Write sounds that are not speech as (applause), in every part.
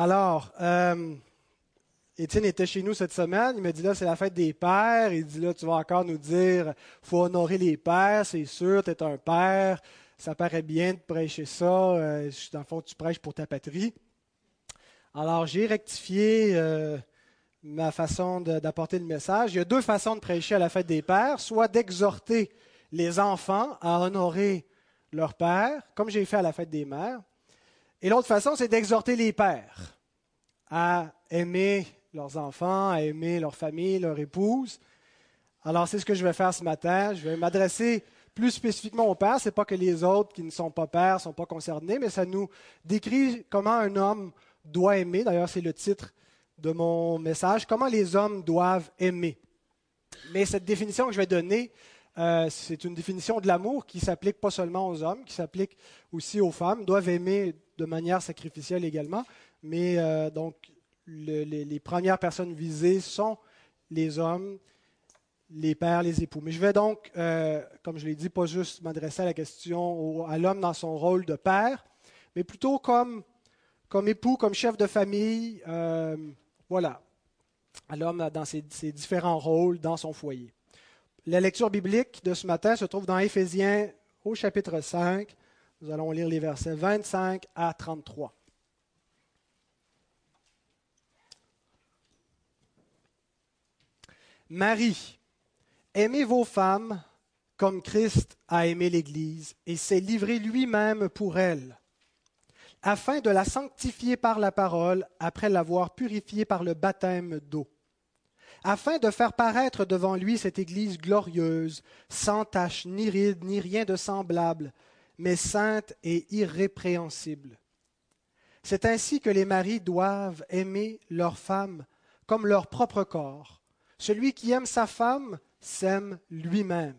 Alors, euh, Étienne était chez nous cette semaine. Il m'a dit là, c'est la fête des pères. Il dit là, tu vas encore nous dire, faut honorer les pères, c'est sûr, tu es un père. Ça paraît bien de prêcher ça. Euh, dans le fond, tu prêches pour ta patrie. Alors, j'ai rectifié euh, ma façon d'apporter le message. Il y a deux façons de prêcher à la fête des pères soit d'exhorter les enfants à honorer leur père, comme j'ai fait à la fête des mères. Et l'autre façon, c'est d'exhorter les pères à aimer leurs enfants, à aimer leur famille, leur épouse. Alors, c'est ce que je vais faire ce matin. Je vais m'adresser plus spécifiquement aux pères. Ce n'est pas que les autres qui ne sont pas pères ne sont pas concernés, mais ça nous décrit comment un homme doit aimer. D'ailleurs, c'est le titre de mon message. Comment les hommes doivent aimer. Mais cette définition que je vais donner, euh, c'est une définition de l'amour qui s'applique pas seulement aux hommes, qui s'applique aussi aux femmes, doivent aimer de manière sacrificielle également. Mais euh, donc, les, premières personnes visées sont les hommes, les pères, les époux. Mais je vais donc, euh, comme je l'ai dit, pas juste m'adresser à la question à l'homme dans son rôle de père, mais plutôt comme, époux, comme chef de famille, euh, voilà, à l'homme dans ses, ses, différents rôles dans son foyer. La lecture biblique de ce matin se trouve dans Éphésiens au chapitre 5. Nous allons lire les versets 25 à 33. Marie, aimez vos femmes comme Christ a aimé l'Église et s'est livré lui-même pour elle, afin de la sanctifier par la parole après l'avoir purifiée par le baptême d'eau, afin de faire paraître devant lui cette Église glorieuse, sans tache, ni ride, ni rien de semblable, mais sainte et irrépréhensible. C'est ainsi que les maris doivent aimer leurs femmes comme leur propre corps. Celui qui aime sa femme s'aime lui-même.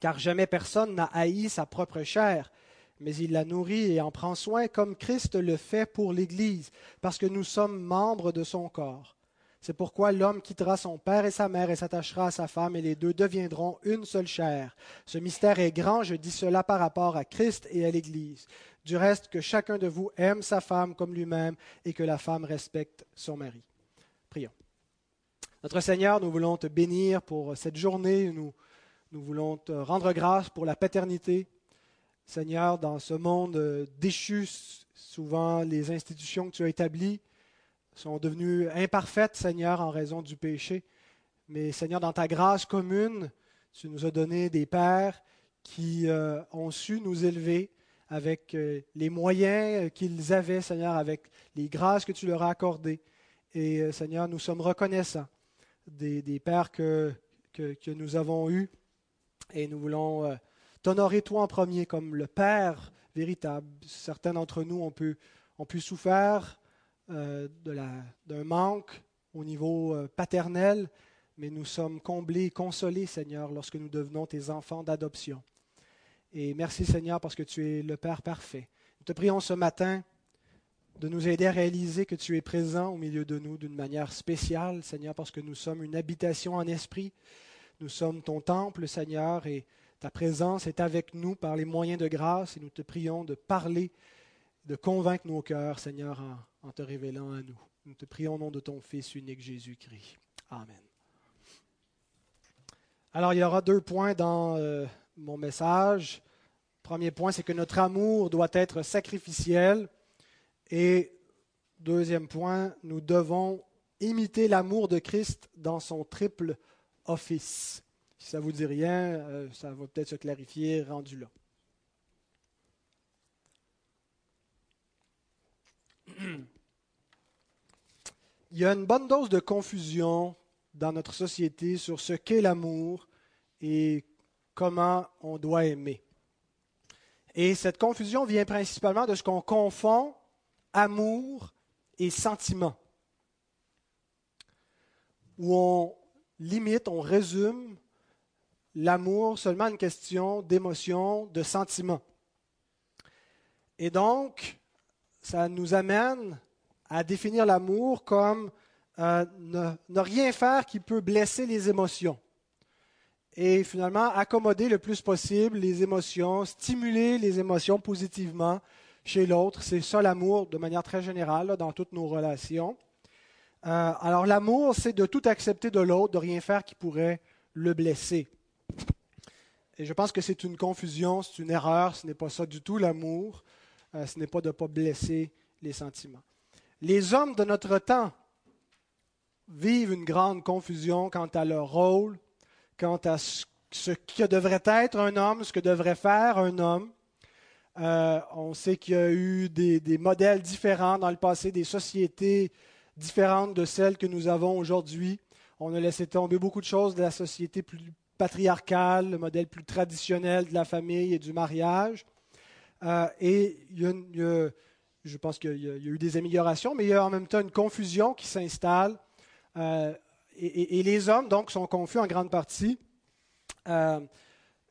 Car jamais personne n'a haï sa propre chair, mais il la nourrit et en prend soin comme Christ le fait pour l'Église, parce que nous sommes membres de son corps. C'est pourquoi l'homme quittera son père et sa mère et s'attachera à sa femme, et les deux deviendront une seule chair. Ce mystère est grand, je dis cela par rapport à Christ et à l'Église. Du reste, que chacun de vous aime sa femme comme lui-même, et que la femme respecte son mari. Prions. Notre Seigneur, nous voulons te bénir pour cette journée. Nous, nous voulons te rendre grâce pour la paternité. Seigneur, dans ce monde déchu, souvent les institutions que tu as établies sont devenues imparfaites, Seigneur, en raison du péché. Mais Seigneur, dans ta grâce commune, tu nous as donné des pères qui euh, ont su nous élever avec euh, les moyens qu'ils avaient, Seigneur, avec les grâces que tu leur as accordées. Et euh, Seigneur, nous sommes reconnaissants des, pères que, nous avons eus. Et nous voulons euh, t'honorer toi en premier comme le Père véritable. Certains d'entre nous ont pu, ont pu souffrir euh, d'un manque au niveau euh, paternel, mais nous sommes comblés consolés, Seigneur, lorsque nous devenons tes enfants d'adoption. Et merci, Seigneur, parce que tu es le Père parfait. Nous te prions ce matin de nous aider à réaliser que tu es présent au milieu de nous d'une manière spéciale, Seigneur, parce que nous sommes une habitation en esprit. Nous sommes ton temple, Seigneur, et ta présence est avec nous par les moyens de grâce, et nous te prions de parler, de convaincre nos cœurs, Seigneur, en, te révélant à nous. Nous te prions au nom de ton Fils unique Jésus-Christ. Amen. Alors, il y aura deux points dans euh, mon message. Premier point, c'est que notre amour doit être sacrificiel. Et deuxième point, nous devons imiter l'amour de Christ dans son triple office. Si ça ne vous dit rien, euh, ça va peut-être se clarifier rendu là. (clears throat) Il y a une bonne dose de confusion dans notre société sur ce qu'est l'amour et comment on doit aimer. Et cette confusion vient principalement de ce qu'on confond amour et sentiment, où on limite, on résume l'amour seulement à une question d'émotion, de sentiment. Et donc, ça nous amène à définir l'amour comme euh, ne, rien faire qui peut blesser les émotions. Et finalement, accommoder le plus possible les émotions, stimuler les émotions positivement chez l'autre. C'est ça l'amour de manière très générale dans toutes nos relations. Euh, alors l'amour, c'est de tout accepter de l'autre, de rien faire qui pourrait le blesser. Et je pense que c'est une confusion, c'est une erreur, ce n'est pas ça du tout l'amour, euh, ce n'est pas de ne pas blesser les sentiments. Les hommes de notre temps vivent une grande confusion quant à leur rôle, quant à ce, que devrait être un homme, ce que devrait faire un homme. Euh, on sait qu'il y a eu des, modèles différents dans le passé, des sociétés différentes de celles que nous avons aujourd'hui. On a laissé tomber beaucoup de choses de la société plus patriarcal, le modèle plus traditionnel de la famille et du mariage. Euh, et il y a je pense qu'il y, a eu des améliorations, mais il y a en même temps une confusion qui s'installe. Euh, et, les hommes, donc, sont confus en grande partie. Euh,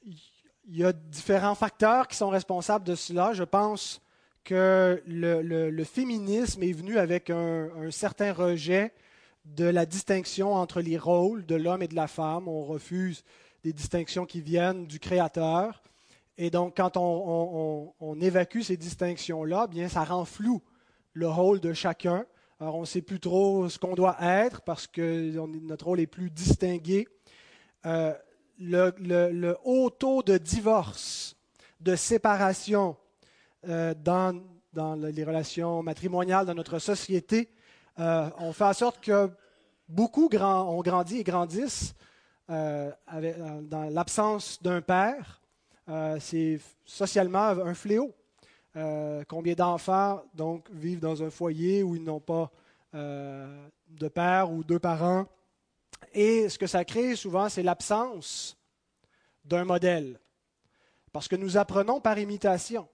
il y a différents facteurs qui sont responsables de cela. Je pense que le, féminisme est venu avec un, certain rejet de la distinction entre les rôles de l'homme et de la femme. On refuse des distinctions qui viennent du Créateur. Et donc, quand on, évacue ces distinctions-là, bien, ça rend flou le rôle de chacun. Alors, on ne sait plus trop ce qu'on doit être parce que notre rôle est plus distingué. Euh, le, haut taux de divorce, de séparation euh, dans, les relations matrimoniales dans notre société, euh, on fait en sorte que beaucoup ont grandi et grandissent dans l'absence d'un père. Euh, c'est socialement un fléau. combien d'enfants donc vivent dans un foyer où ils n'ont pas de père ou deux parents? Et ce que ça crée souvent, c'est l'absence d'un modèle, parce que nous apprenons par imitation.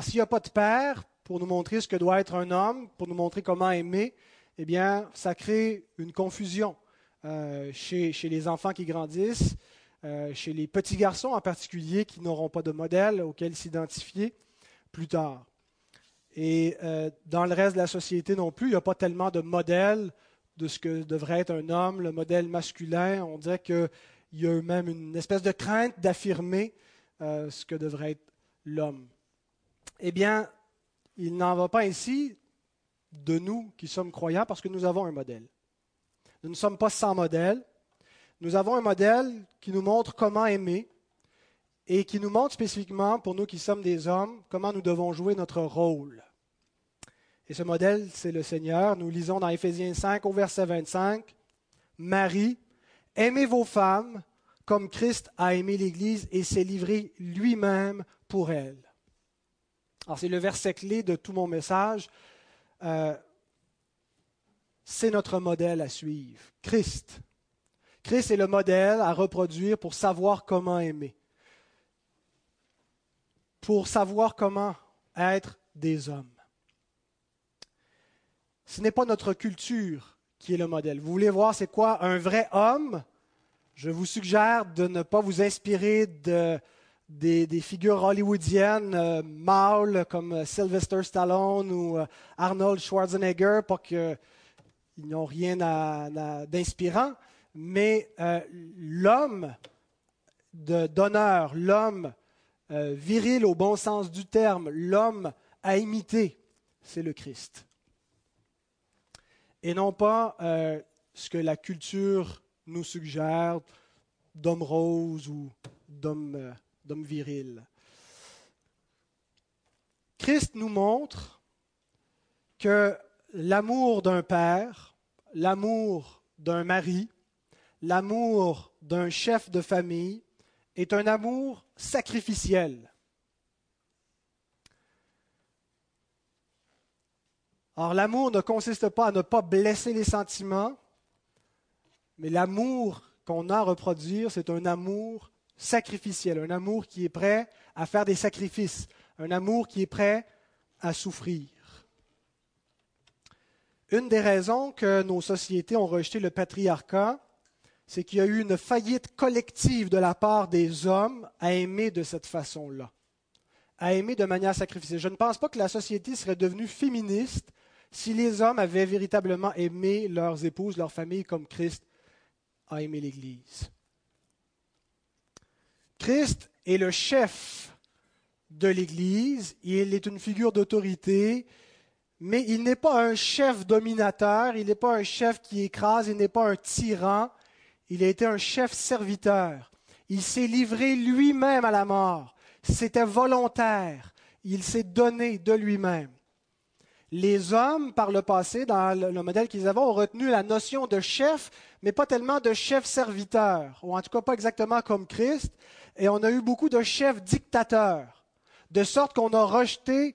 s'il n'y a pas de père pour nous montrer ce que doit être un homme, pour nous montrer comment aimer, eh bien, ça crée une confusion euh, chez, les enfants qui grandissent, euh, chez les petits garçons en particulier qui n'auront pas de modèle auquel s'identifier plus tard. Et euh, dans le reste de la société non plus, il n'y a pas tellement de modèle de ce que devrait être un homme, le modèle masculin. On dirait qu'il y a même une espèce de crainte d'affirmer ce que devrait être l'homme. Eh bien, il n'en va pas ainsi de nous qui sommes croyants parce que nous avons un modèle. Nous ne sommes pas sans modèle. Nous avons un modèle qui nous montre comment aimer et qui nous montre spécifiquement, pour nous qui sommes des hommes, comment nous devons jouer notre rôle. Et ce modèle, c'est le Seigneur. Nous lisons dans Éphésiens 5 au verset 25, Marie, aimez vos femmes comme Christ a aimé l'Église et s'est livré lui-même pour elle. Alors c'est le verset clé de tout mon message. Euh, c'est notre modèle à suivre. Christ. Christ est le modèle à reproduire pour savoir comment aimer, pour savoir comment être des hommes. Ce n'est pas notre culture qui est le modèle. Vous voulez voir c'est quoi un vrai homme? Je vous suggère de ne pas vous inspirer de, des, figures hollywoodiennes euh, mâles comme Sylvester Stallone ou euh, Arnold Schwarzenegger, pour que ils n'ont rien d'inspirant, mais euh, l'homme d'honneur, l'homme euh, viril au bon sens du terme, l'homme à imiter, c'est le Christ. Et non pas euh, ce que la culture nous suggère d'homme rose ou d'homme viril. Christ nous montre que l'amour d'un père l'amour d'un mari, l'amour d'un chef de famille est un amour sacrificiel. Or, l'amour ne consiste pas à ne pas blesser les sentiments, mais l'amour qu'on a à reproduire, c'est un amour sacrificiel, un amour qui est prêt à faire des sacrifices, un amour qui est prêt à souffrir. Une des raisons que nos sociétés ont rejeté le patriarcat, c'est qu'il y a eu une faillite collective de la part des hommes à aimer de cette façon-là, à aimer de manière sacrificielle. Je ne pense pas que la société serait devenue féministe si les hommes avaient véritablement aimé leurs épouses, leurs familles, comme Christ a aimé l'Église. Christ est le chef de l'Église, il est une figure d'autorité, mais il n'est pas un chef dominateur, il n'est pas un chef qui écrase, il n'est pas un tyran, il a été un chef serviteur. Il s'est livré lui-même à la mort. C'était volontaire. Il s'est donné de lui-même. Les hommes, par le passé, dans le modèle qu'ils avaient, ont retenu la notion de chef, mais pas tellement de chef-serviteur, ou en tout cas pas exactement comme Christ. Et on a eu beaucoup de chefs dictateurs, de sorte qu'on a rejeté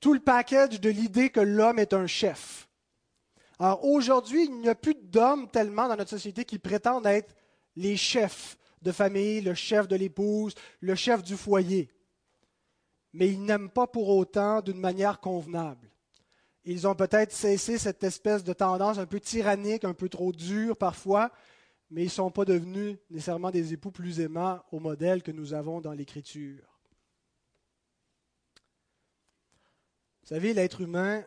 tout le package de l'idée que l'homme est un chef. Alors aujourd'hui, il n'y a plus d'hommes tellement dans notre société qui prétendent être les chefs de famille, le chef de l'épouse, le chef du foyer. Mais ils n'aiment pas pour autant d'une manière convenable. Ils ont peut-être cessé cette espèce de tendance un peu tyrannique, un peu trop dure parfois, mais ils ne sont pas devenus nécessairement des époux plus aimants au modèle que nous avons dans l'Écriture. Vous savez, l'être humain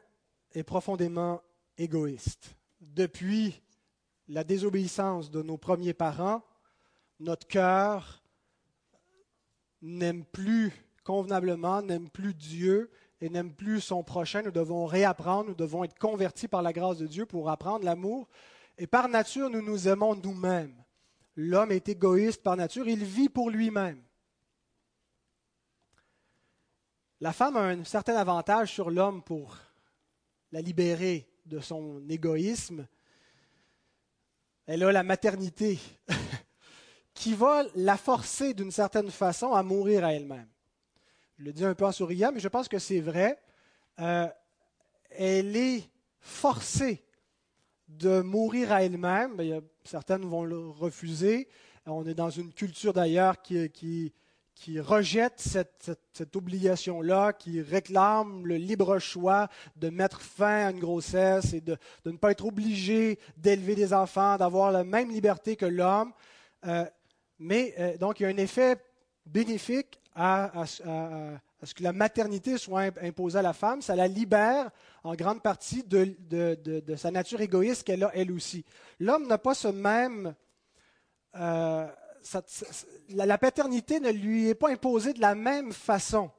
est profondément égoïste. Depuis la désobéissance de nos premiers parents, notre cœur n'aime plus convenablement, n'aime plus Dieu et n'aime plus son prochain. Nous devons réapprendre, nous devons être convertis par la grâce de Dieu pour apprendre l'amour. Et par nature, nous nous aimons nous-mêmes. L'homme est égoïste par nature, il vit pour lui-même. La femme a un certain avantage sur l'homme pour la libérer de son égoïsme. Elle a la maternité (laughs) qui va la forcer d'une certaine façon à mourir à elle-même. Je le dis un peu en souriant, mais je pense que c'est vrai. Euh, elle est forcée de mourir à elle-même. Certaines vont le refuser. On est dans une culture d'ailleurs qui, qui, qui rejette cette, obligation-là, qui réclame le libre choix de mettre fin à une grossesse et de, ne pas être obligé d'élever des enfants, d'avoir la même liberté que l'homme. Euh, mais euh, donc, il y a un effet bénéfique à, ce que la maternité soit imposée à la femme. Ça la libère en grande partie de, de sa nature égoïste qu'elle a elle aussi. L'homme n'a pas ce même... Euh, la, paternité ne lui est pas imposée de la même façon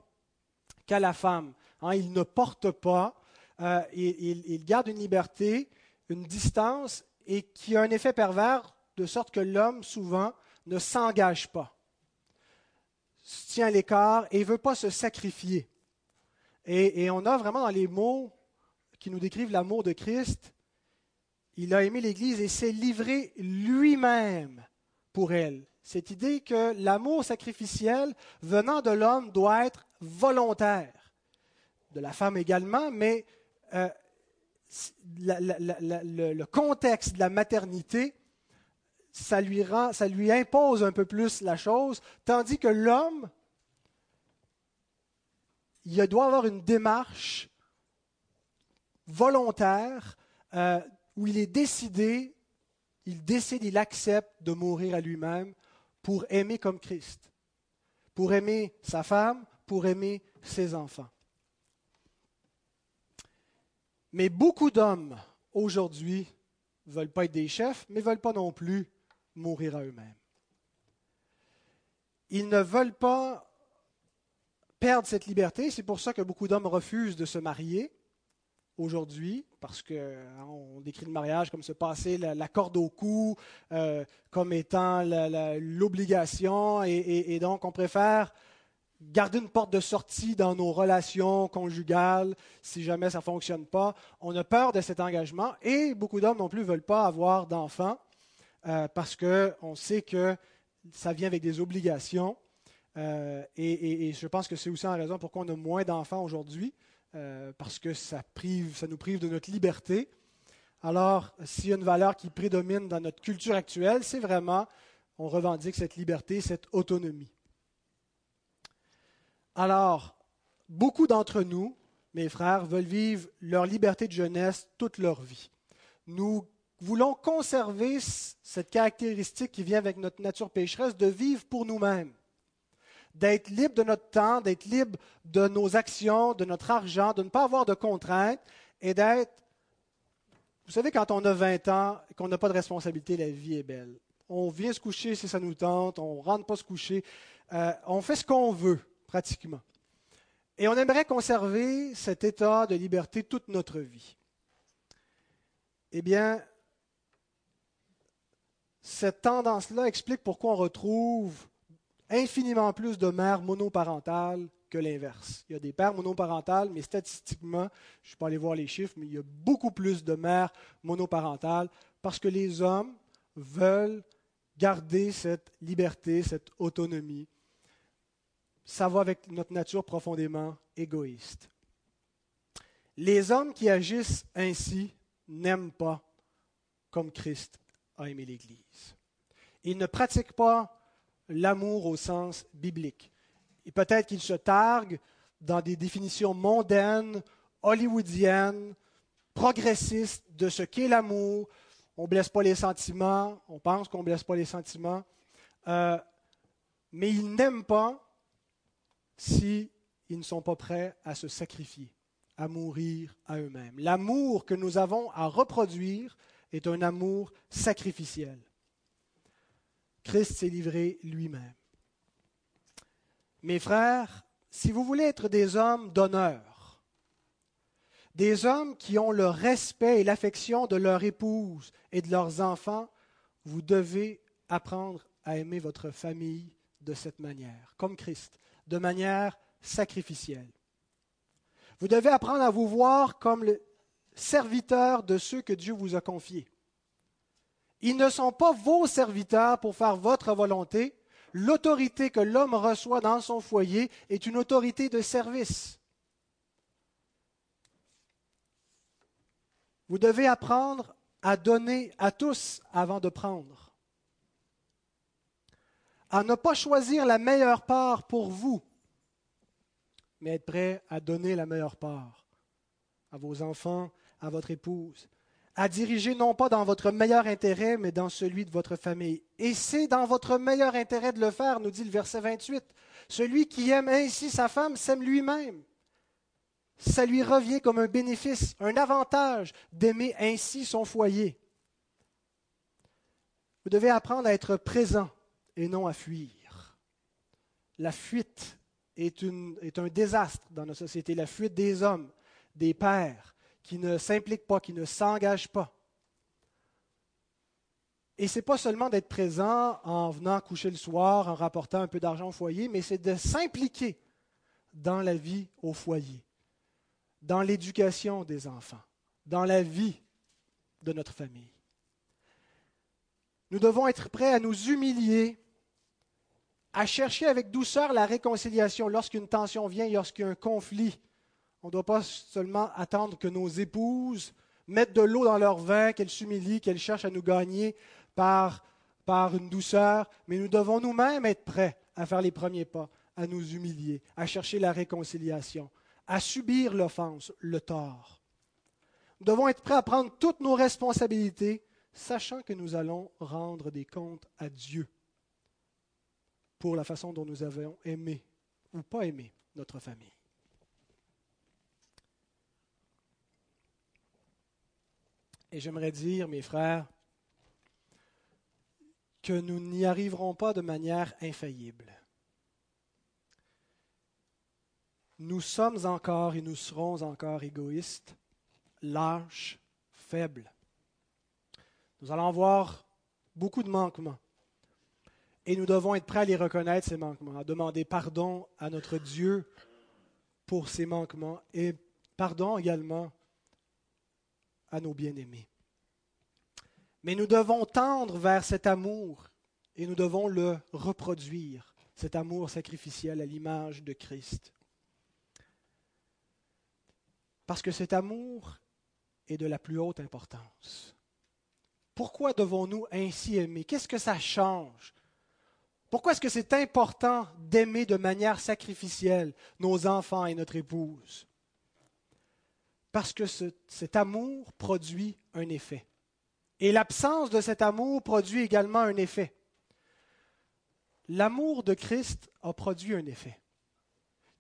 qu'à la femme. Hein. il ne porte pas, euh, il, garde une liberté, une distance, et qui a un effet pervers, de sorte que l'homme, souvent, ne s'engage pas, se tient à l'écart et ne veut pas se sacrifier. Et, et on a vraiment dans les mots qui nous décrivent l'amour de Christ, il a aimé l'Église et s'est livré lui-même pour elle cette idée que l'amour sacrificiel venant de l'homme doit être volontaire, de la femme également, mais euh, le, contexte de la maternité, ça lui, rend, ça lui impose un peu plus la chose, tandis que l'homme, il doit avoir une démarche volontaire euh, où il est décidé, il décide, il accepte de mourir à lui-même pour aimer comme Christ, pour aimer sa femme, pour aimer ses enfants. Mais beaucoup d'hommes aujourd'hui ne veulent pas être des chefs, mais ne veulent pas non plus mourir à eux-mêmes. Ils ne veulent pas perdre cette liberté. C'est pour ça que beaucoup d'hommes refusent de se marier aujourd'hui, parce qu'on hein, décrit le mariage comme se passer la, corde au cou, euh, comme étant l'obligation, et, donc on préfère garder une porte de sortie dans nos relations conjugales si jamais ça ne fonctionne pas. On a peur de cet engagement, et beaucoup d'hommes non plus ne veulent pas avoir d'enfants, euh, parce qu'on sait que ça vient avec des obligations. Euh, et, et, je pense que c'est aussi la raison pourquoi on a moins d'enfants aujourd'hui. Euh, parce que ça, ça nous prive de notre liberté. Alors, s'il y a une valeur qui prédomine dans notre culture actuelle, c'est vraiment, on revendique cette liberté, cette autonomie. Alors, beaucoup d'entre nous, mes frères, veulent vivre leur liberté de jeunesse toute leur vie. Nous voulons conserver cette caractéristique qui vient avec notre nature pécheresse de vivre pour nous-mêmes d'être libre de notre temps, d'être libre de nos actions, de notre argent, de ne pas avoir de contraintes et d'être... Vous savez, quand on a 20 ans et qu'on n'a pas de responsabilité, la vie est belle. On vient se coucher si ça nous tente, on ne rentre pas se coucher, euh, on fait ce qu'on veut, pratiquement. Et on aimerait conserver cet état de liberté toute notre vie. Eh bien, cette tendance-là explique pourquoi on retrouve infiniment plus de mères monoparentales que l'inverse. Il y a des pères monoparentales, mais statistiquement, je ne suis pas allé voir les chiffres, mais il y a beaucoup plus de mères monoparentales parce que les hommes veulent garder cette liberté, cette autonomie ça va avec notre nature profondément égoïste. Les hommes qui agissent ainsi n'aiment pas comme Christ a aimé l'Église. Ils ne pratiquent pas l'amour au sens biblique. Et peut-être qu'ils se targuent dans des définitions mondaines, hollywoodiennes, progressistes de ce qu'est l'amour. On ne blesse pas les sentiments, on pense qu'on ne blesse pas les sentiments, euh, mais ils n'aiment pas s'ils ne sont pas prêts à se sacrifier, à mourir à eux-mêmes. L'amour que nous avons à reproduire est un amour sacrificiel. Christ s'est livré lui-même. Mes frères, si vous voulez être des hommes d'honneur, des hommes qui ont le respect et l'affection de leur épouse et de leurs enfants, vous devez apprendre à aimer votre famille de cette manière, comme Christ de manière sacrificielle. Vous devez apprendre à vous voir comme le serviteur de ceux que Dieu vous a confiés. Ils ne sont pas vos serviteurs pour faire votre volonté. L'autorité que l'homme reçoit dans son foyer est une autorité de service. Vous devez apprendre à donner à tous avant de prendre à ne pas choisir la meilleure part pour vous, mais être prêt à donner la meilleure part à vos enfants, à votre épouse, à diriger non pas dans votre meilleur intérêt, mais dans celui de votre famille. Et c'est dans votre meilleur intérêt de le faire, nous dit le verset 28. Celui qui aime ainsi sa femme s'aime lui-même. Ça lui revient comme un bénéfice, un avantage d'aimer ainsi son foyer. Vous devez apprendre à être présent et non à fuir. La fuite est, un désastre dans nos sociétés, la fuite des hommes, des pères qui ne s'impliquent pas, qui ne s'engagent pas. Et ce n'est pas seulement d'être présent en venant coucher le soir, en rapportant un peu d'argent au foyer, mais c'est de s'impliquer dans la vie au foyer, dans l'éducation des enfants, dans la vie de notre famille. Nous devons être prêts à nous humilier à chercher avec douceur la réconciliation lorsqu'une tension vient, lorsqu'il y a un conflit. On ne doit pas seulement attendre que nos épouses mettent de l'eau dans leur vin, qu'elles s'humilient, qu'elles cherchent à nous gagner par, une douceur, mais nous devons nous-mêmes être prêts à faire les premiers pas, à nous humilier, à chercher la réconciliation, à subir l'offense, le tort. Nous devons être prêts à prendre toutes nos responsabilités, sachant que nous allons rendre des comptes à Dieu pour la façon dont nous avons aimé ou pas aimé notre famille. Et j'aimerais dire, mes frères, que nous n'y arriverons pas de manière infaillible. Nous sommes encore et nous serons encore égoïstes, lâches, faibles. Nous allons avoir beaucoup de manquements. Et nous devons être prêts à les reconnaître, ces manquements, à demander pardon à notre Dieu pour ces manquements et pardon également à nos bien-aimés. Mais nous devons tendre vers cet amour et nous devons le reproduire, cet amour sacrificiel à l'image de Christ. Parce que cet amour est de la plus haute importance. Pourquoi devons-nous ainsi aimer? Qu'est-ce que ça change? Pourquoi est-ce que c'est important d'aimer de manière sacrificielle nos enfants et notre épouse? Parce que cet amour produit un effet. Et l'absence de cet amour produit également un effet. L'amour de Christ a produit un effet.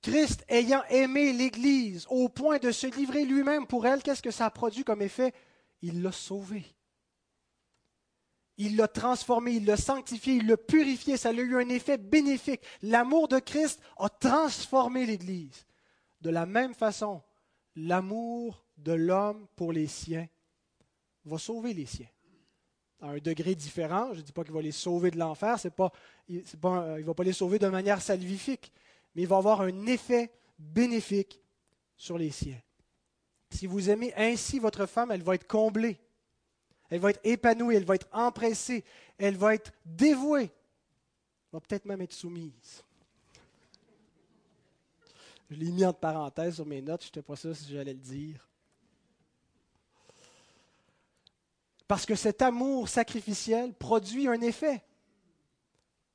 Christ ayant aimé l'Église au point de se livrer lui-même pour elle, qu'est-ce que ça a produit comme effet? Il l'a sauvée. Il l'a transformé, il l'a sanctifié, il l'a purifié. Ça a eu un effet bénéfique. L'amour de Christ a transformé l'Église. de la même façon, l'amour de l'homme pour les siens va sauver les siens. À un degré différent, je ne dis pas qu'il va les sauver de l'enfer, c'est pas, il ne va pas les sauver de manière salvifique, mais il va avoir un effet bénéfique sur les siens. Si vous aimez ainsi votre femme, elle va être comblée, elle va être épanouie, elle va être empressée, elle va être dévouée, elle va peut-être même être soumise. Je l'ai mis entre parenthèses sur mes notes, je n'étais pas sûr si j'allais le dire. Parce que cet amour sacrificiel produit un effet.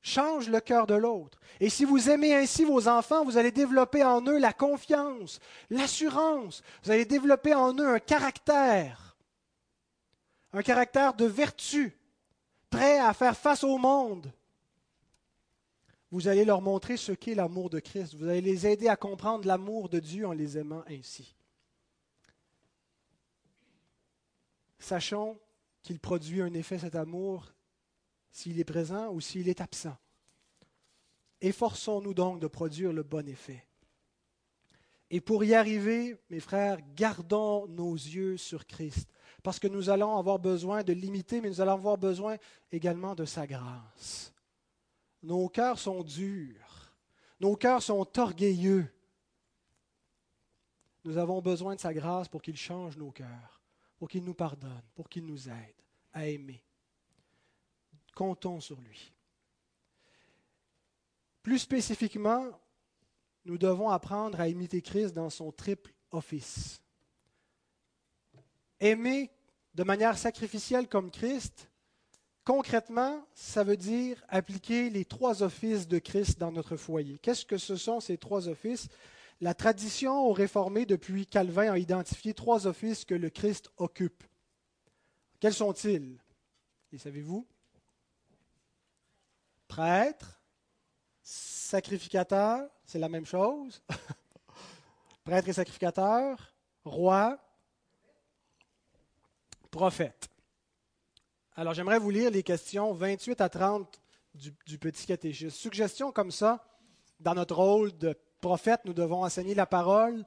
Change le cœur de l'autre. Et si vous aimez ainsi vos enfants, vous allez développer en eux la confiance, l'assurance. Vous allez développer en eux un caractère, un caractère de vertu, prêt à faire face au monde, vous allez leur montrer ce qu'est l'amour de Christ. Vous allez les aider à comprendre l'amour de Dieu en les aimant ainsi. Sachons qu'il produit un effet, cet amour, s'il est présent ou s'il est absent. Efforçons-nous donc de produire le bon effet. Et pour y arriver, mes frères, gardons nos yeux sur Christ, parce que nous allons avoir besoin de l'imiter, mais nous allons avoir besoin également de sa grâce. Nos cœurs sont durs. Nos cœurs sont orgueilleux. Nous avons besoin de sa grâce pour qu'il change nos cœurs, pour qu'il nous pardonne, pour qu'il nous aide à aimer. Comptons sur lui. Plus spécifiquement, nous devons apprendre à imiter Christ dans son triple office. Aimer de manière sacrificielle comme Christ, Concrètement, ça veut dire appliquer les trois offices de Christ dans notre foyer. Qu'est-ce que ce sont ces trois offices? La tradition au réformé depuis Calvin a identifié trois offices que le Christ occupe. Quels sont-ils? Les savez-vous? Prêtre, sacrificateur, c'est la même chose. (laughs) Prêtre et sacrificateur, roi, prophète. Alors j'aimerais vous lire les questions 28 à 30 du, petit catéchisme. Suggestion comme ça, dans notre rôle de prophète, nous devons enseigner la parole.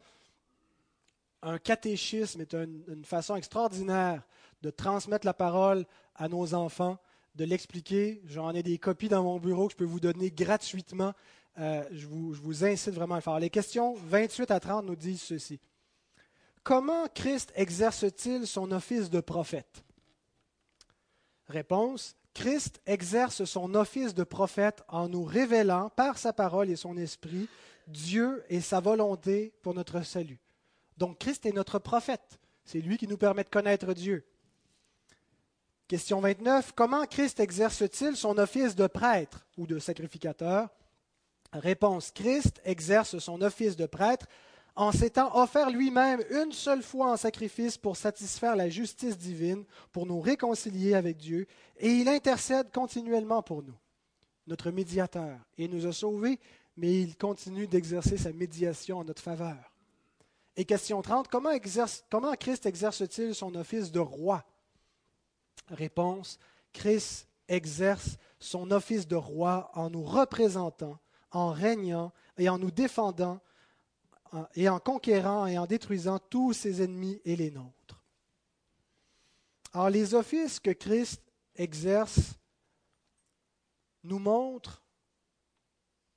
Un catéchisme est une, façon extraordinaire de transmettre la parole à nos enfants, de l'expliquer. J'en ai des copies dans mon bureau que je peux vous donner gratuitement. Euh, je, vous, je vous incite vraiment à le faire. Les questions 28 à 30 nous disent ceci. Comment Christ exerce-t-il son office de prophète? Réponse. Christ exerce son office de prophète en nous révélant par sa parole et son esprit Dieu et sa volonté pour notre salut. Donc Christ est notre prophète. C'est lui qui nous permet de connaître Dieu. Question 29. Comment Christ exerce-t-il son office de prêtre ou de sacrificateur? Réponse. Christ exerce son office de prêtre en s'étant offert lui-même une seule fois en sacrifice pour satisfaire la justice divine, pour nous réconcilier avec Dieu, et il intercède continuellement pour nous, notre médiateur. Il nous a sauvés, mais il continue d'exercer sa médiation en notre faveur. Et question 30, comment, comment Christ exerce-t-il son office de roi? Réponse, Christ exerce son office de roi en nous représentant, en régnant et en nous défendant et en conquérant et en détruisant tous ses ennemis et les nôtres. Alors les offices que Christ exerce nous montrent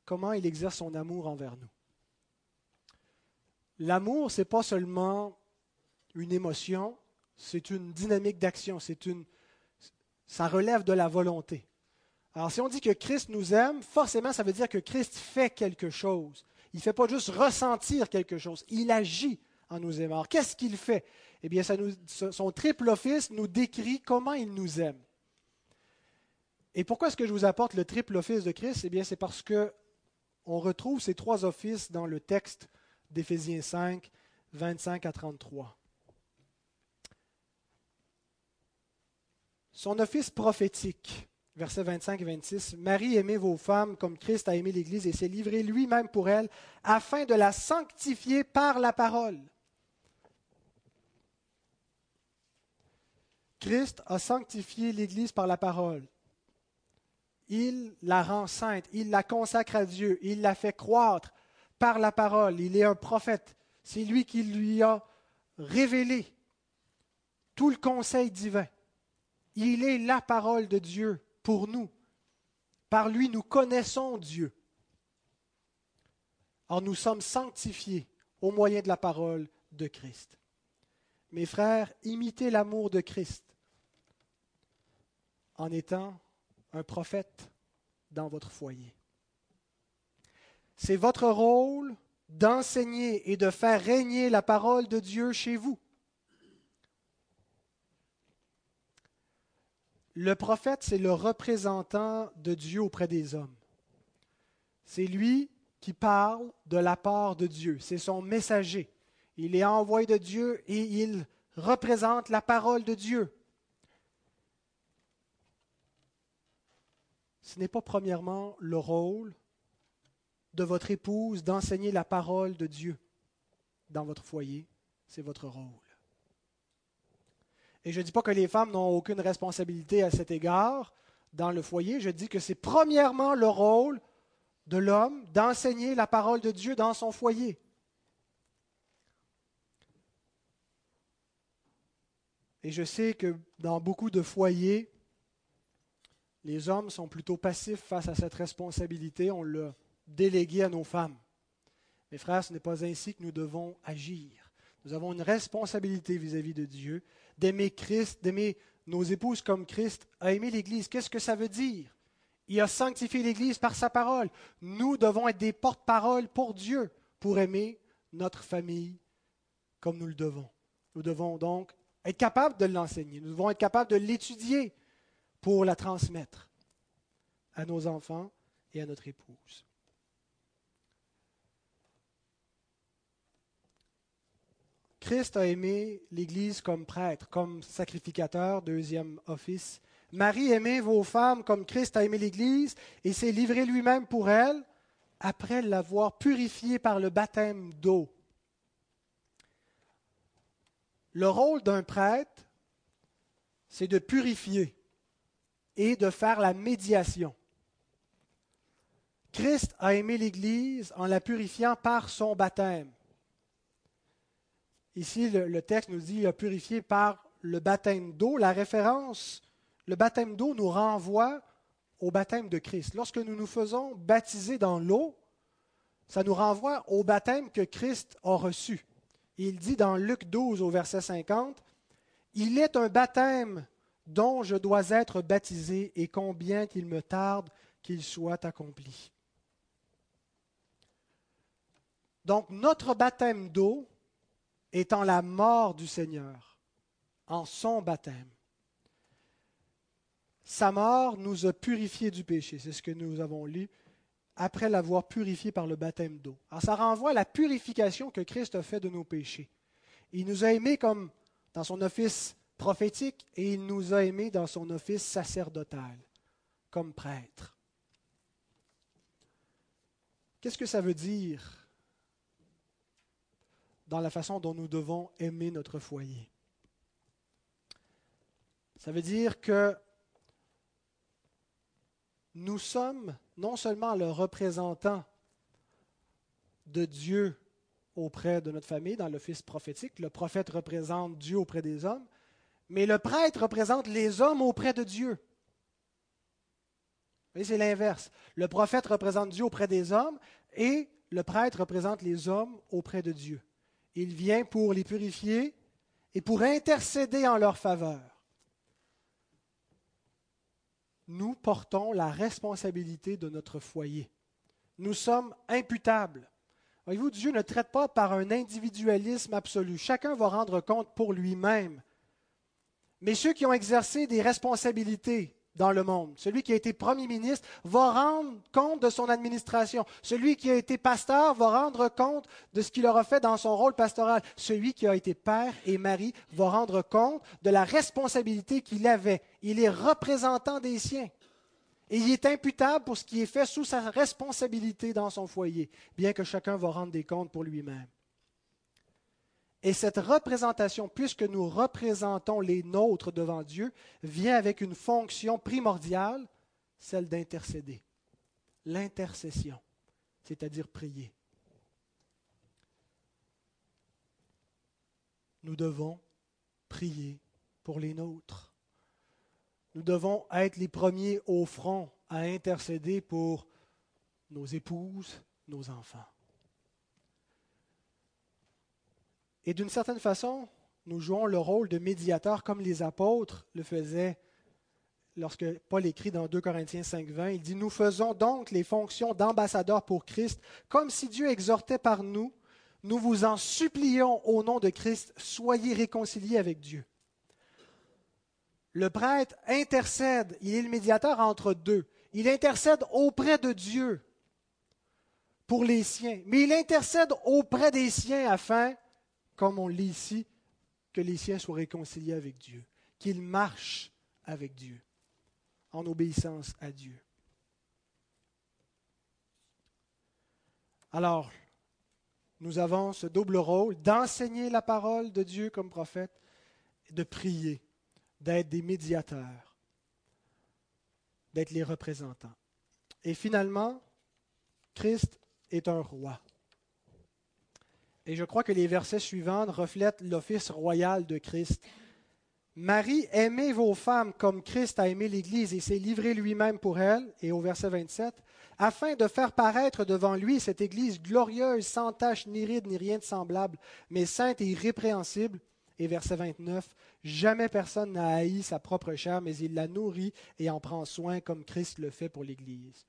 comment il exerce son amour envers nous. L'amour, ce n'est pas seulement une émotion, c'est une dynamique d'action, c'est une, ça relève de la volonté. Alors si on dit que Christ nous aime, forcément ça veut dire que Christ fait quelque chose. Il ne fait pas juste ressentir quelque chose, il agit en nous aimant. Qu'est-ce qu'il fait? Eh bien, son triple office nous décrit comment il nous aime. Et pourquoi est-ce que je vous apporte le triple office de Christ? Eh bien, c'est parce que on retrouve ces trois offices dans le texte d'Éphésiens 5, 25 à 33. Son office prophétique versets 25 et 26. Marie, aimez vos femmes comme Christ a aimé l'Église et s'est livré lui-même pour elle, afin de la sanctifier par la parole. Christ a sanctifié l'Église par la parole. Il la rend sainte, il la consacre à Dieu, il la fait croître par la parole. Il est un prophète. C'est lui qui lui a révélé tout le conseil divin. Il est la parole de Dieu pour nous. Par lui, nous connaissons Dieu. Or, nous sommes sanctifiés au moyen de la parole de Christ. Mes frères, imitez l'amour de Christ en étant un prophète dans votre foyer. C'est votre rôle d'enseigner et de faire régner la parole de Dieu chez vous. Le prophète, c'est le représentant de Dieu auprès des hommes. C'est lui qui parle de la part de Dieu. C'est son messager. Il est envoyé de Dieu et il représente la parole de Dieu. Ce n'est pas premièrement le rôle de votre épouse d'enseigner la parole de Dieu dans votre foyer. C'est votre rôle. Et je ne dis pas que les femmes n'ont aucune responsabilité à cet égard dans le foyer. Je dis que c'est premièrement le rôle de l'homme d'enseigner la parole de Dieu dans son foyer. Et je sais que dans beaucoup de foyers, les hommes sont plutôt passifs face à cette responsabilité. On l'a délégué à nos femmes. Mes frères, ce n'est pas ainsi que nous devons agir. Nous avons une responsabilité vis-à-vis de Dieu, d'aimer Christ, d'aimer nos épouses comme Christ, à aimer l'Église. Qu'est-ce que ça veut dire? Il a sanctifié l'Église par sa parole. Nous devons être des porte-paroles pour Dieu, pour aimer notre famille comme nous le devons. Nous devons donc être capables de l'enseigner. Nous devons être capables de l'étudier pour la transmettre à nos enfants et à notre épouse. Christ a aimé l'Église comme prêtre, comme sacrificateur, deuxième office, Marie, aimez vos femmes comme Christ a aimé l'Église et s'est livré lui-même pour elle après l'avoir purifiée par le baptême d'eau. Le rôle d'un prêtre, c'est de purifier et de faire la médiation. Christ a aimé l'Église en la purifiant par son baptême. Ici, le, texte nous dit a purifié par le baptême d'eau. La référence le baptême d'eau nous renvoie au baptême de Christ. Lorsque nous nous faisons baptiser dans l'eau, ça nous renvoie au baptême que Christ a reçu. Il dit dans Luc 12 au verset 50, Il est un baptême dont je dois être baptisé et combien qu'il me tarde qu'il soit accompli. Donc notre baptême d'eau étant la mort du Seigneur en son baptême. Sa mort nous a purifiés du péché. C'est ce que nous avons lu après l'avoir purifié par le baptême d'eau. Alors ça renvoie à la purification que Christ a fait de nos péchés. Il nous a aimés comme dans son office prophétique et il nous a aimés dans son office sacerdotal, comme prêtre. Qu'est-ce que ça veut dire dans la façon dont nous devons aimer notre foyer? Ça veut dire que nous sommes non seulement le représentant de Dieu auprès de notre famille, dans l'office prophétique, le prophète représente Dieu auprès des hommes, mais le prêtre représente les hommes auprès de Dieu. c'est l'inverse. Le prophète représente Dieu auprès des hommes et le prêtre représente les hommes auprès de Dieu. Il vient pour les purifier et pour intercéder en leur faveur nous portons la responsabilité de notre foyer. Nous sommes imputables. Voyez-vous, Dieu ne traite pas par un individualisme absolu. Chacun va rendre compte pour lui-même. Mais ceux qui ont exercé des responsabilités dans le monde. Celui qui a été premier ministre va rendre compte de son administration. Celui qui a été pasteur va rendre compte de ce qu'il aura fait dans son rôle pastoral. Celui qui a été père et mari va rendre compte de la responsabilité qu'il avait. Il est représentant des siens. Et il est imputable pour ce qui est fait sous sa responsabilité dans son foyer, bien que chacun va rendre des comptes pour lui-même. Et cette représentation, puisque nous représentons les nôtres devant Dieu, vient avec une fonction primordiale, celle d'intercéder. L'intercession, c'est-à-dire prier. Nous devons prier pour les nôtres. Nous devons être les premiers au front à intercéder pour nos épouses, nos enfants. Et d'une certaine façon, nous jouons le rôle de médiateur comme les apôtres le faisaient lorsque Paul écrit dans 2 Corinthiens 5.20, il dit, Nous faisons donc les fonctions d'ambassadeurs pour Christ, comme si Dieu exhortait par nous, nous vous en supplions au nom de Christ, soyez réconciliés avec Dieu. Le prêtre intercède, il est le médiateur entre deux. Il intercède auprès de Dieu pour les siens, mais il intercède auprès des siens afin, comme on lit ici, que les siens soient réconciliés avec Dieu, qu'ils marchent avec Dieu, en obéissance à Dieu. Alors, nous avons ce double rôle d'enseigner la parole de Dieu comme prophète, de prier, d'être des médiateurs, d'être les représentants. Et finalement, Christ est un roi. Et je crois que les versets suivants reflètent l'office royal de Christ. Marie, aimez vos femmes comme Christ a aimé l'Église et s'est livré lui-même pour elle, et au verset 27, afin de faire paraître devant lui cette Église glorieuse, sans tache, ni ride, ni rien de semblable, mais sainte et irrépréhensible. Et verset 29, jamais personne n'a haï sa propre chair, mais il la nourrit et en prend soin comme Christ le fait pour l'Église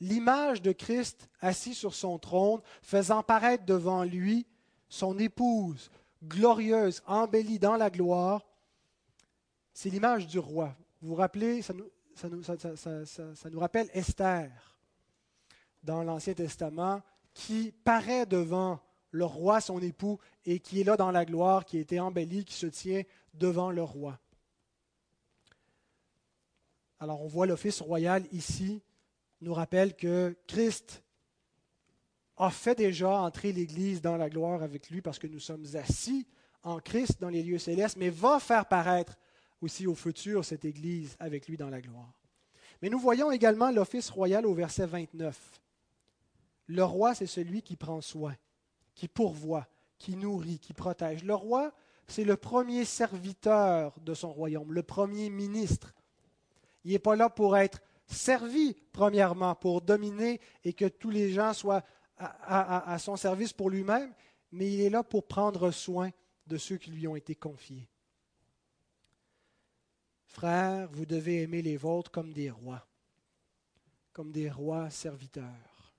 l'image de Christ assis sur son trône, faisant paraître devant lui son épouse, glorieuse, embellie dans la gloire, c'est l'image du roi. Vous vous rappelez, ça nous, rappelle Esther dans l'Ancien Testament, qui paraît devant le roi, son époux, et qui est là dans la gloire, qui a été embellie, qui se tient devant le roi. Alors on voit l'office royal ici nous rappelle que Christ a fait déjà entrer l'Église dans la gloire avec lui parce que nous sommes assis en Christ dans les lieux célestes, mais va faire paraître aussi au futur cette Église avec lui dans la gloire. Mais nous voyons également l'office royal au verset 29. Le roi, c'est celui qui prend soin, qui pourvoit, qui nourrit, qui protège. Le roi, c'est le premier serviteur de son royaume, le premier ministre. Il n'est pas là pour être servi premièrement pour dominer et que tous les gens soient à, son service pour lui-même, mais il est là pour prendre soin de ceux qui lui ont été confiés. Frères, vous devez aimer les vôtres comme des rois, comme des rois serviteurs.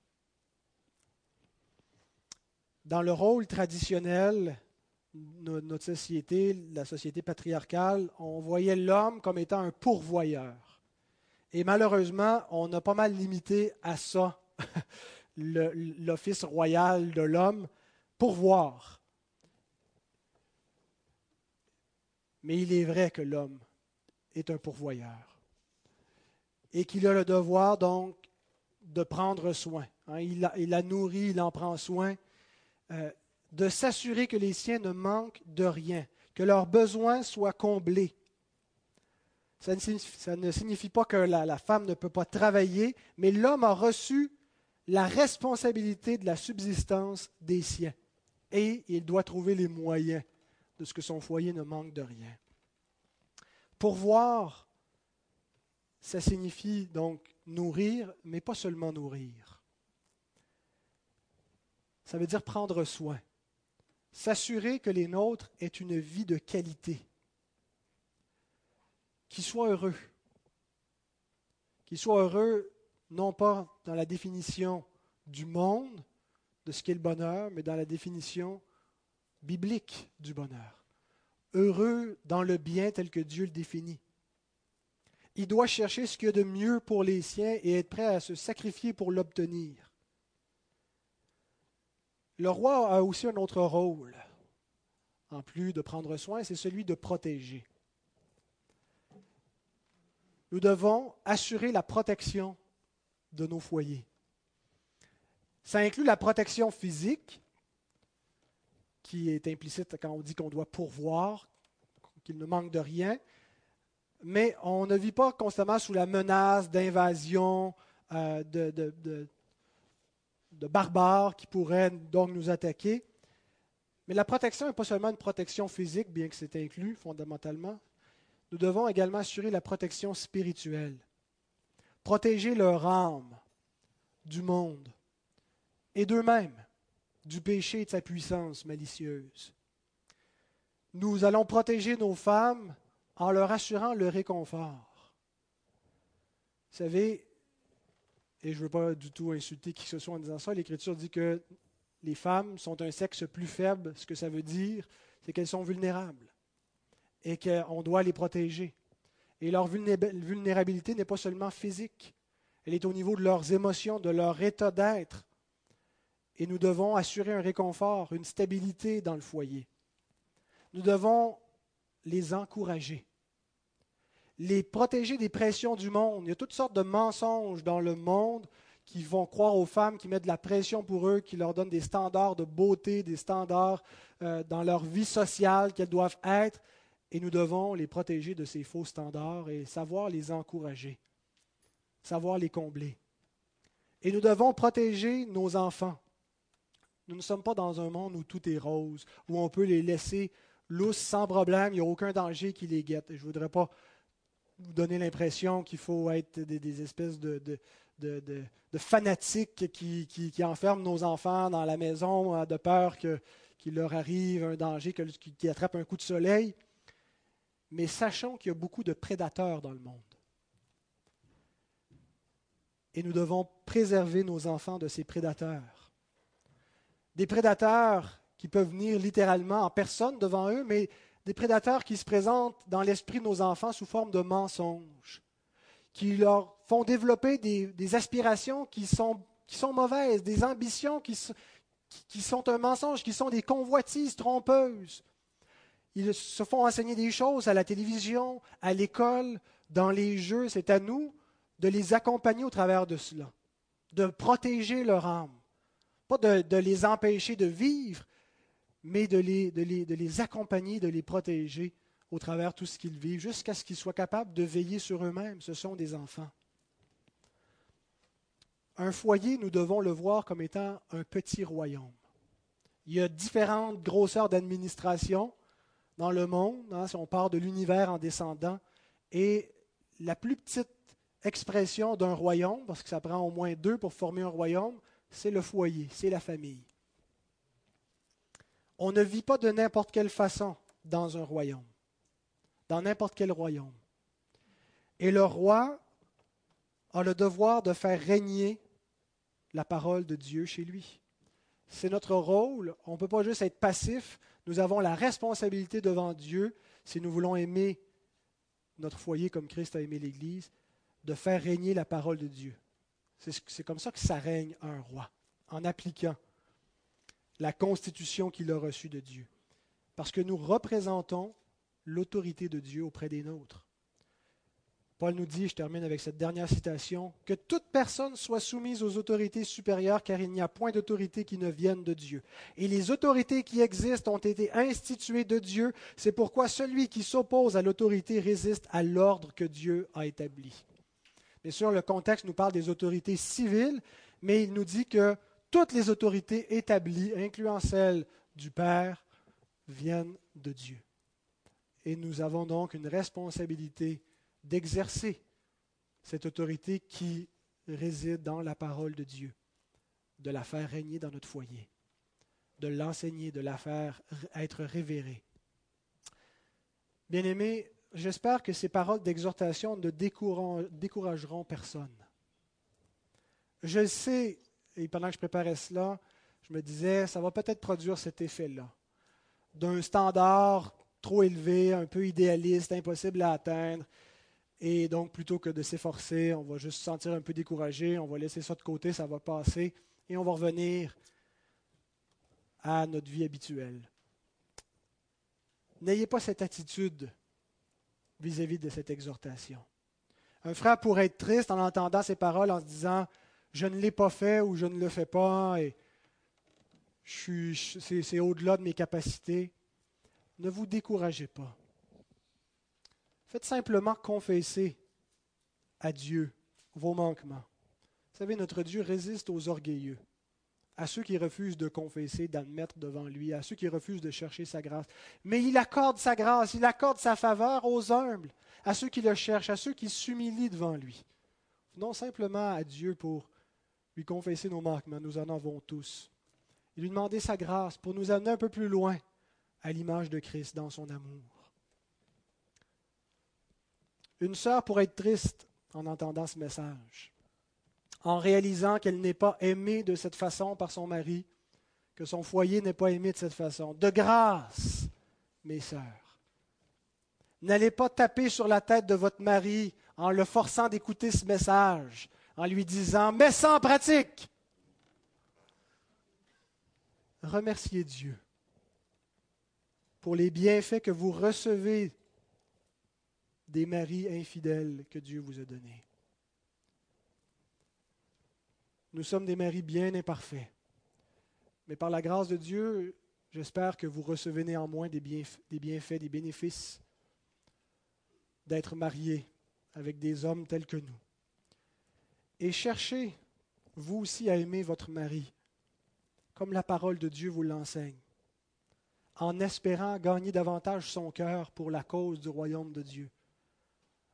Dans le rôle traditionnel de notre société, la société patriarcale, on voyait l'homme comme étant un pourvoyeur. Et malheureusement, on a pas mal limité à ça (laughs) l'office royal de l'homme pour voir. Mais il est vrai que l'homme est un pourvoyeur et qu'il a le devoir donc de prendre soin. Hein. il, la, nourrit, il en prend soin, euh, de s'assurer que les siens ne manquent de rien, que leurs besoins soient comblés. Ça ne, signifie, pas que la, femme ne peut pas travailler, mais l'homme a reçu la responsabilité de la subsistance des siens. Et il doit trouver les moyens de ce que son foyer ne manque de rien. Pourvoir, ça signifie donc nourrir, mais pas seulement nourrir. Ça veut dire prendre soin, s'assurer que les nôtres aient une vie de qualité, qu'il soit heureux. Qu'il soit heureux non pas dans la définition du monde de ce qu'est le bonheur, mais dans la définition biblique du bonheur. Heureux dans le bien tel que Dieu le définit. Il doit chercher ce qu'il y a de mieux pour les siens et être prêt à se sacrifier pour l'obtenir. Le roi a aussi un autre rôle, en plus de prendre soin, c'est celui de protéger nous devons assurer la protection de nos foyers. Ça inclut la protection physique, qui est implicite quand on dit qu'on doit pourvoir, qu'il ne manque de rien, mais on ne vit pas constamment sous la menace d'invasion, euh, de, de barbares qui pourraient donc nous attaquer. Mais la protection n'est pas seulement une protection physique, bien que c'est inclus fondamentalement. Nous devons également assurer la protection spirituelle. Protéger leur âme du monde et d'eux-mêmes, du péché et de sa puissance malicieuse. Nous allons protéger nos femmes en leur assurant le réconfort. Vous savez, et je ne veux pas du tout insulter qui que ce soit en disant ça, l'Écriture dit que les femmes sont un sexe plus faible. Ce que ça veut dire, c'est qu'elles sont vulnérables et qu'on doit les protéger. Et leur vulnérabilité n'est pas seulement physique, elle est au niveau de leurs émotions, de leur état d'être. Et nous devons assurer un réconfort, une stabilité dans le foyer. Nous devons les encourager, les protéger des pressions du monde. Il y a toutes sortes de mensonges dans le monde qui vont croire aux femmes, qui mettent de la pression pour eux, qui leur donnent des standards de beauté, des standards euh, dans leur vie sociale qu'elles doivent être. Et nous devons les protéger de ces faux standards et savoir les encourager, savoir les combler. Et nous devons protéger nos enfants. Nous ne sommes pas dans un monde où tout est rose, où on peut les laisser lousses sans problème, il n'y a aucun danger qui les guette. Je ne voudrais pas vous donner l'impression qu'il faut être des, espèces de, de, fanatiques qui, qui, enferment nos enfants dans la maison euh, de peur qu'il leur arrive un danger, qui attrape un coup de soleil. Mais sachons qu'il y a beaucoup de prédateurs dans le monde. Et nous devons préserver nos enfants de ces prédateurs. Des prédateurs qui peuvent venir littéralement en personne devant eux, mais des prédateurs qui se présentent dans l'esprit de nos enfants sous forme de mensonges, qui leur font développer des, aspirations qui sont, mauvaises, des ambitions qui, sont un mensonge, qui sont des convoitises trompeuses. Ils se font enseigner des choses à la télévision, à l'école, dans les jeux. C'est à nous de les accompagner au travers de cela, de protéger leur âme. Pas de, les empêcher de vivre, mais de les, de, les, de les, accompagner, de les protéger au travers de tout ce qu'ils vivent, jusqu'à ce qu'ils soient capables de veiller sur eux-mêmes. Ce sont des enfants. Un foyer, nous devons le voir comme étant un petit royaume. Il y a différentes grosseurs d'administration dans le monde, hein, si on part de l'univers en descendant, et la plus petite expression d'un royaume, parce que ça prend au moins deux pour former un royaume, c'est le foyer, c'est la famille. On ne vit pas de n'importe quelle façon dans un royaume, dans n'importe quel royaume. Et le roi a le devoir de faire régner la parole de Dieu chez lui. C'est notre rôle. On ne peut pas juste être passif. Nous avons la responsabilité devant Dieu, si nous voulons aimer notre foyer comme Christ a aimé l'Église, de faire régner la parole de Dieu. C'est comme ça que ça règne un roi, en appliquant la constitution qu'il a reçue de Dieu. Parce que nous représentons l'autorité de Dieu auprès des nôtres. Paul nous dit, je termine avec cette dernière citation, que toute personne soit soumise aux autorités supérieures, car il n'y a point d'autorité qui ne vienne de Dieu. Et les autorités qui existent ont été instituées de Dieu. C'est pourquoi celui qui s'oppose à l'autorité résiste à l'ordre que Dieu a établi. Bien sûr, le contexte nous parle des autorités civiles, mais il nous dit que toutes les autorités établies, incluant celles du Père, viennent de Dieu. Et nous avons donc une responsabilité d'exercer cette autorité qui réside dans la parole de Dieu, de la faire régner dans notre foyer, de l'enseigner, de la faire être révérée. Bien-aimés, j'espère que ces paroles d'exhortation ne décourageront personne. Je sais et pendant que je préparais cela, je me disais, ça va peut-être produire cet effet-là, d'un standard trop élevé, un peu idéaliste, impossible à atteindre. Et donc, plutôt que de s'efforcer, on va juste se sentir un peu découragé, on va laisser ça de côté, ça va passer, et on va revenir à notre vie habituelle. N'ayez pas cette attitude vis-à-vis -vis de cette exhortation. Un frère pourrait être triste en entendant ces paroles en se disant je ne l'ai pas fait ou je ne le fais pas et c'est au-delà de mes capacités. Ne vous découragez pas. Faites simplement confesser à Dieu vos manquements. Vous savez, notre Dieu résiste aux orgueilleux, à ceux qui refusent de confesser, d'admettre devant lui, à ceux qui refusent de chercher sa grâce. Mais il accorde sa grâce, il accorde sa faveur aux humbles, à ceux qui le cherchent, à ceux qui s'humilient devant lui. Non simplement à Dieu pour lui confesser nos manquements, nous en avons tous, et lui demander sa grâce pour nous amener un peu plus loin à l'image de Christ dans son amour. Une sœur pourrait être triste en entendant ce message en réalisant qu'elle n'est pas aimée de cette façon par son mari, que son foyer n'est pas aimé de cette façon. De grâce, mes sœurs, n'allez pas taper sur la tête de votre mari en le forçant d'écouter ce message, en lui disant Mets ça en pratique. Remerciez Dieu pour les bienfaits que vous recevez des maris infidèles que Dieu vous a donnés. Nous sommes des maris bien imparfaits. Mais par la grâce de Dieu, j'espère que vous recevez néanmoins des, bienfaits, des bénéfices d'être mariés avec des hommes tels que nous. Et cherchez, vous aussi, à aimer votre mari, comme la parole de Dieu vous l'enseigne, en espérant gagner davantage son cœur pour la cause du royaume de Dieu,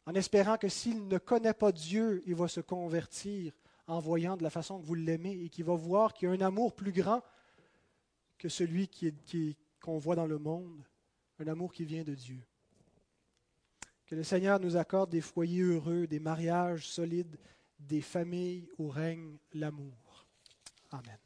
en espérant que s'il ne connaît pas Dieu, il va se convertir en voyant de la façon que vous l'aimez et qui va voir qu'il y a un amour plus grand que celui qu'on voit dans le monde, un amour qui vient de Dieu. Que le Seigneur nous accorde des foyers heureux, des mariages solides, des familles où règne l'amour. Amen.